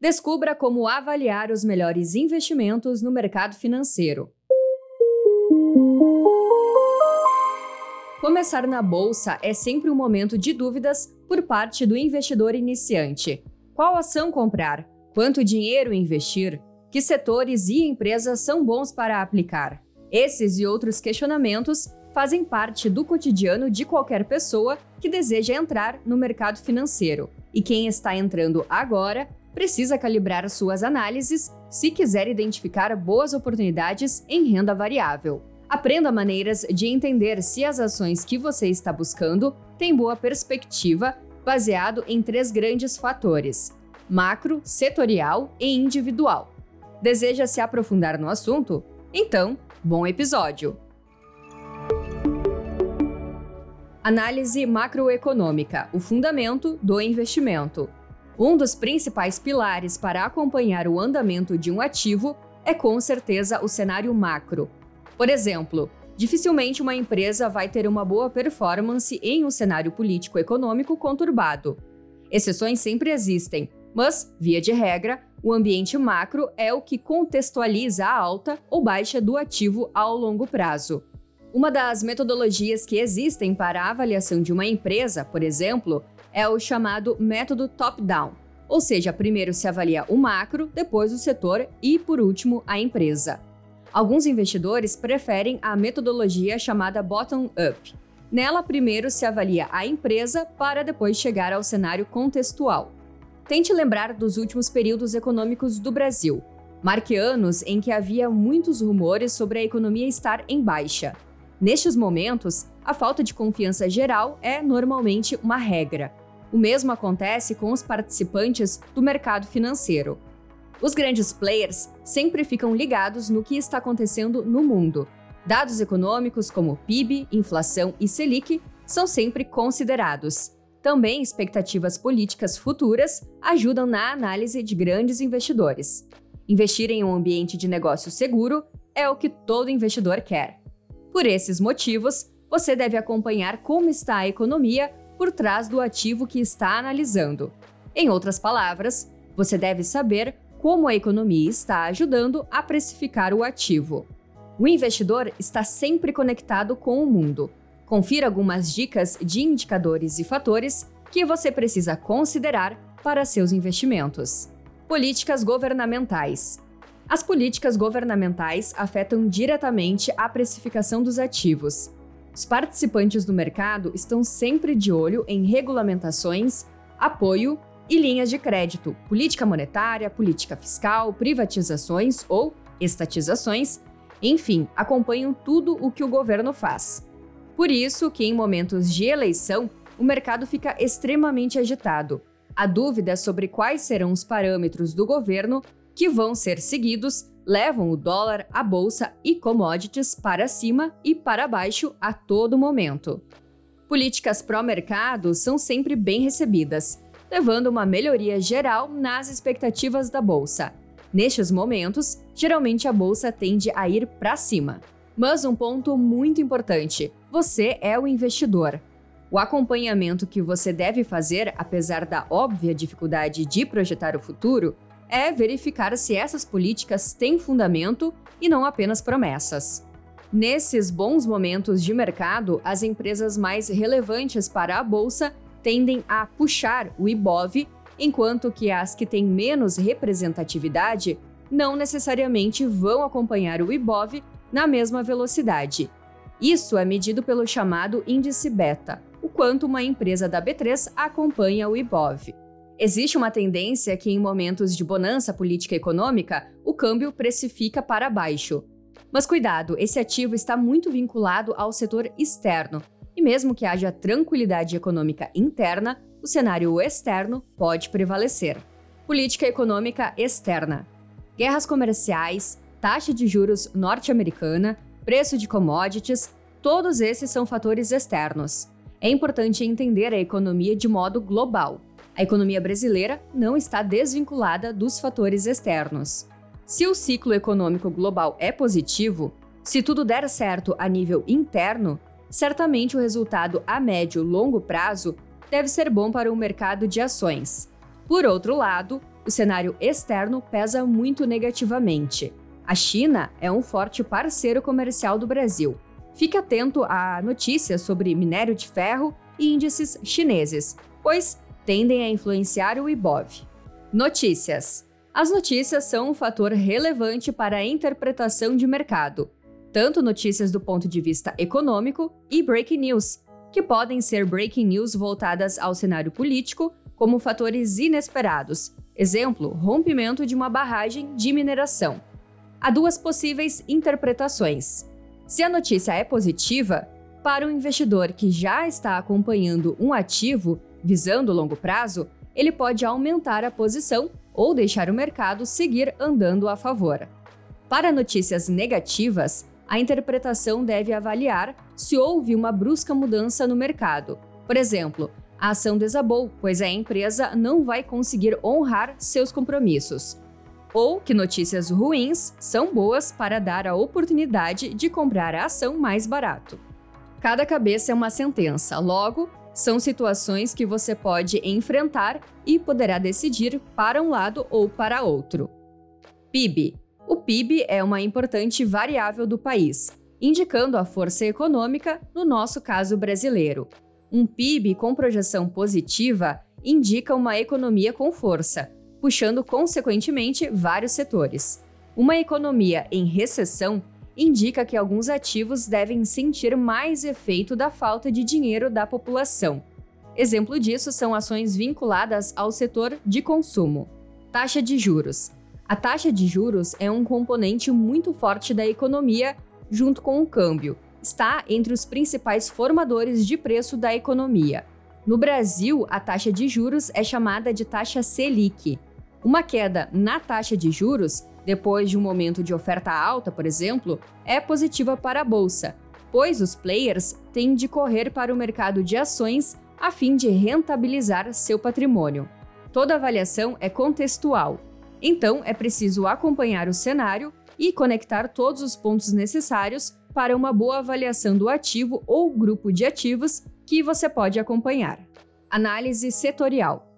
Descubra como avaliar os melhores investimentos no mercado financeiro. Começar na bolsa é sempre um momento de dúvidas por parte do investidor iniciante. Qual ação comprar? Quanto dinheiro investir? Que setores e empresas são bons para aplicar? Esses e outros questionamentos fazem parte do cotidiano de qualquer pessoa que deseja entrar no mercado financeiro. E quem está entrando agora precisa calibrar suas análises se quiser identificar boas oportunidades em renda variável. Aprenda maneiras de entender se as ações que você está buscando têm boa perspectiva, baseado em três grandes fatores: macro, setorial e individual. Deseja se aprofundar no assunto? Então, bom episódio! Análise macroeconômica o fundamento do investimento. Um dos principais pilares para acompanhar o andamento de um ativo é com certeza o cenário macro. Por exemplo, dificilmente uma empresa vai ter uma boa performance em um cenário político-econômico conturbado. Exceções sempre existem, mas, via de regra, o ambiente macro é o que contextualiza a alta ou baixa do ativo ao longo prazo. Uma das metodologias que existem para a avaliação de uma empresa, por exemplo, é o chamado método top-down, ou seja, primeiro se avalia o macro, depois o setor e, por último, a empresa. Alguns investidores preferem a metodologia chamada bottom-up. Nela, primeiro se avalia a empresa para depois chegar ao cenário contextual. Tente lembrar dos últimos períodos econômicos do Brasil. Marque anos em que havia muitos rumores sobre a economia estar em baixa. Nestes momentos, a falta de confiança geral é normalmente uma regra. O mesmo acontece com os participantes do mercado financeiro. Os grandes players sempre ficam ligados no que está acontecendo no mundo. Dados econômicos como PIB, inflação e Selic são sempre considerados. Também expectativas políticas futuras ajudam na análise de grandes investidores. Investir em um ambiente de negócio seguro é o que todo investidor quer. Por esses motivos, você deve acompanhar como está a economia por trás do ativo que está analisando. Em outras palavras, você deve saber como a economia está ajudando a precificar o ativo. O investidor está sempre conectado com o mundo. Confira algumas dicas de indicadores e fatores que você precisa considerar para seus investimentos. Políticas governamentais. As políticas governamentais afetam diretamente a precificação dos ativos. Os participantes do mercado estão sempre de olho em regulamentações, apoio e linhas de crédito, política monetária, política fiscal, privatizações ou estatizações, enfim, acompanham tudo o que o governo faz. Por isso que em momentos de eleição, o mercado fica extremamente agitado. A dúvida sobre quais serão os parâmetros do governo que vão ser seguidos levam o dólar, a bolsa e commodities para cima e para baixo a todo momento. Políticas pró-mercado são sempre bem recebidas, levando uma melhoria geral nas expectativas da bolsa. Nestes momentos, geralmente a bolsa tende a ir para cima. Mas um ponto muito importante: você é o investidor. O acompanhamento que você deve fazer, apesar da óbvia dificuldade de projetar o futuro, é verificar se essas políticas têm fundamento e não apenas promessas. Nesses bons momentos de mercado, as empresas mais relevantes para a bolsa tendem a puxar o IBOV, enquanto que as que têm menos representatividade não necessariamente vão acompanhar o IBOV na mesma velocidade. Isso é medido pelo chamado índice beta, o quanto uma empresa da B3 acompanha o IBOV. Existe uma tendência que, em momentos de bonança política e econômica, o câmbio precifica para baixo. Mas cuidado, esse ativo está muito vinculado ao setor externo, e mesmo que haja tranquilidade econômica interna, o cenário externo pode prevalecer. Política econômica externa: guerras comerciais, taxa de juros norte-americana, preço de commodities, todos esses são fatores externos. É importante entender a economia de modo global. A economia brasileira não está desvinculada dos fatores externos. Se o ciclo econômico global é positivo, se tudo der certo a nível interno, certamente o resultado a médio e longo prazo deve ser bom para o mercado de ações. Por outro lado, o cenário externo pesa muito negativamente. A China é um forte parceiro comercial do Brasil. Fique atento a notícias sobre minério de ferro e índices chineses, pois tendem a influenciar o IBOV. Notícias: As notícias são um fator relevante para a interpretação de mercado, tanto notícias do ponto de vista econômico e breaking news, que podem ser breaking news voltadas ao cenário político, como fatores inesperados, exemplo, rompimento de uma barragem de mineração. Há duas possíveis interpretações. Se a notícia é positiva, para o investidor que já está acompanhando um ativo visando o longo prazo, ele pode aumentar a posição ou deixar o mercado seguir andando a favor. Para notícias negativas, a interpretação deve avaliar se houve uma brusca mudança no mercado. Por exemplo, a ação desabou, pois a empresa não vai conseguir honrar seus compromissos. Ou que notícias ruins são boas para dar a oportunidade de comprar a ação mais barato. Cada cabeça é uma sentença, logo, são situações que você pode enfrentar e poderá decidir para um lado ou para outro. PIB. O PIB é uma importante variável do país, indicando a força econômica, no nosso caso brasileiro. Um PIB com projeção positiva indica uma economia com força, puxando consequentemente vários setores. Uma economia em recessão indica que alguns ativos devem sentir mais efeito da falta de dinheiro da população. Exemplo disso são ações vinculadas ao setor de consumo. Taxa de juros. A taxa de juros é um componente muito forte da economia, junto com o câmbio. Está entre os principais formadores de preço da economia. No Brasil, a taxa de juros é chamada de taxa Selic. Uma queda na taxa de juros depois de um momento de oferta alta, por exemplo, é positiva para a bolsa, pois os players têm de correr para o mercado de ações a fim de rentabilizar seu patrimônio. Toda avaliação é contextual, então é preciso acompanhar o cenário e conectar todos os pontos necessários para uma boa avaliação do ativo ou grupo de ativos que você pode acompanhar. Análise setorial.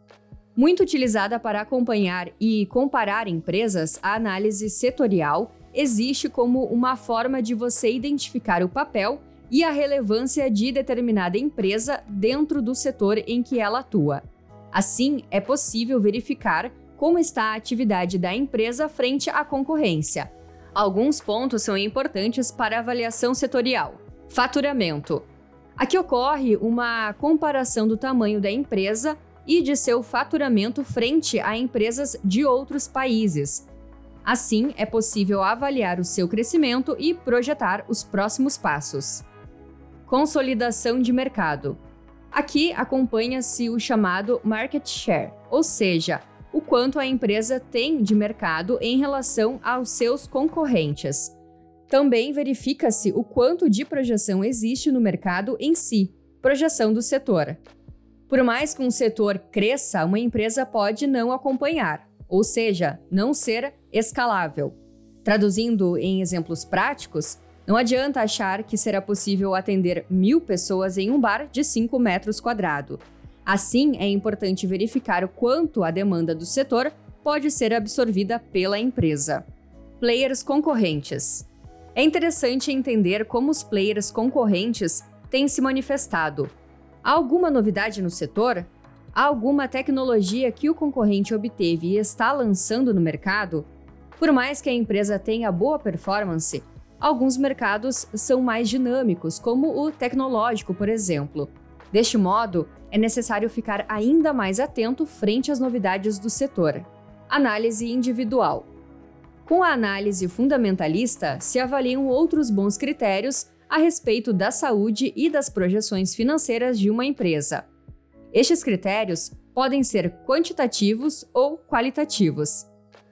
Muito utilizada para acompanhar e comparar empresas, a análise setorial existe como uma forma de você identificar o papel e a relevância de determinada empresa dentro do setor em que ela atua. Assim, é possível verificar como está a atividade da empresa frente à concorrência. Alguns pontos são importantes para avaliação setorial. Faturamento. Aqui ocorre uma comparação do tamanho da empresa e de seu faturamento frente a empresas de outros países. Assim, é possível avaliar o seu crescimento e projetar os próximos passos. Consolidação de mercado. Aqui acompanha-se o chamado market share, ou seja, o quanto a empresa tem de mercado em relação aos seus concorrentes. Também verifica-se o quanto de projeção existe no mercado em si, projeção do setor. Por mais que um setor cresça, uma empresa pode não acompanhar, ou seja, não ser escalável. Traduzindo em exemplos práticos, não adianta achar que será possível atender mil pessoas em um bar de 5 metros quadrados. Assim, é importante verificar o quanto a demanda do setor pode ser absorvida pela empresa. Players concorrentes. É interessante entender como os players concorrentes têm se manifestado. Há alguma novidade no setor? Há alguma tecnologia que o concorrente obteve e está lançando no mercado? Por mais que a empresa tenha boa performance, alguns mercados são mais dinâmicos, como o tecnológico, por exemplo. Deste modo, é necessário ficar ainda mais atento frente às novidades do setor. Análise individual. Com a análise fundamentalista, se avaliam outros bons critérios a respeito da saúde e das projeções financeiras de uma empresa. Estes critérios podem ser quantitativos ou qualitativos.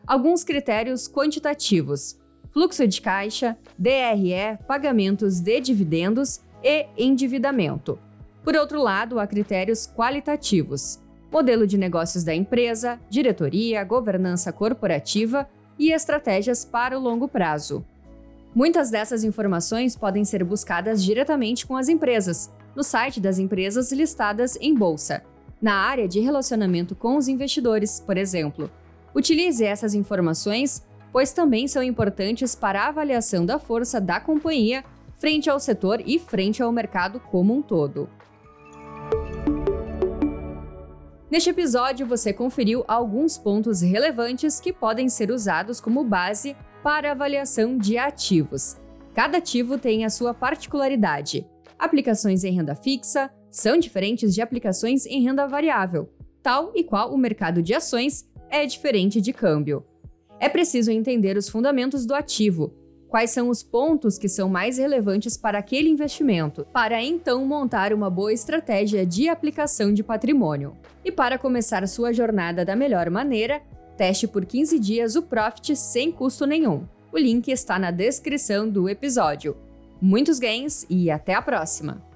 Alguns critérios quantitativos: fluxo de caixa, DRE, pagamentos de dividendos e endividamento. Por outro lado, há critérios qualitativos: modelo de negócios da empresa, diretoria, governança corporativa e estratégias para o longo prazo. Muitas dessas informações podem ser buscadas diretamente com as empresas, no site das empresas listadas em bolsa, na área de relacionamento com os investidores, por exemplo. Utilize essas informações, pois também são importantes para a avaliação da força da companhia frente ao setor e frente ao mercado como um todo. Neste episódio, você conferiu alguns pontos relevantes que podem ser usados como base para avaliação de ativos. Cada ativo tem a sua particularidade. Aplicações em renda fixa são diferentes de aplicações em renda variável, tal e qual o mercado de ações é diferente de câmbio. É preciso entender os fundamentos do ativo, quais são os pontos que são mais relevantes para aquele investimento, para então montar uma boa estratégia de aplicação de patrimônio. E para começar sua jornada da melhor maneira, teste por 15 dias o Profit sem custo nenhum. O link está na descrição do episódio. Muitos ganhos e até a próxima!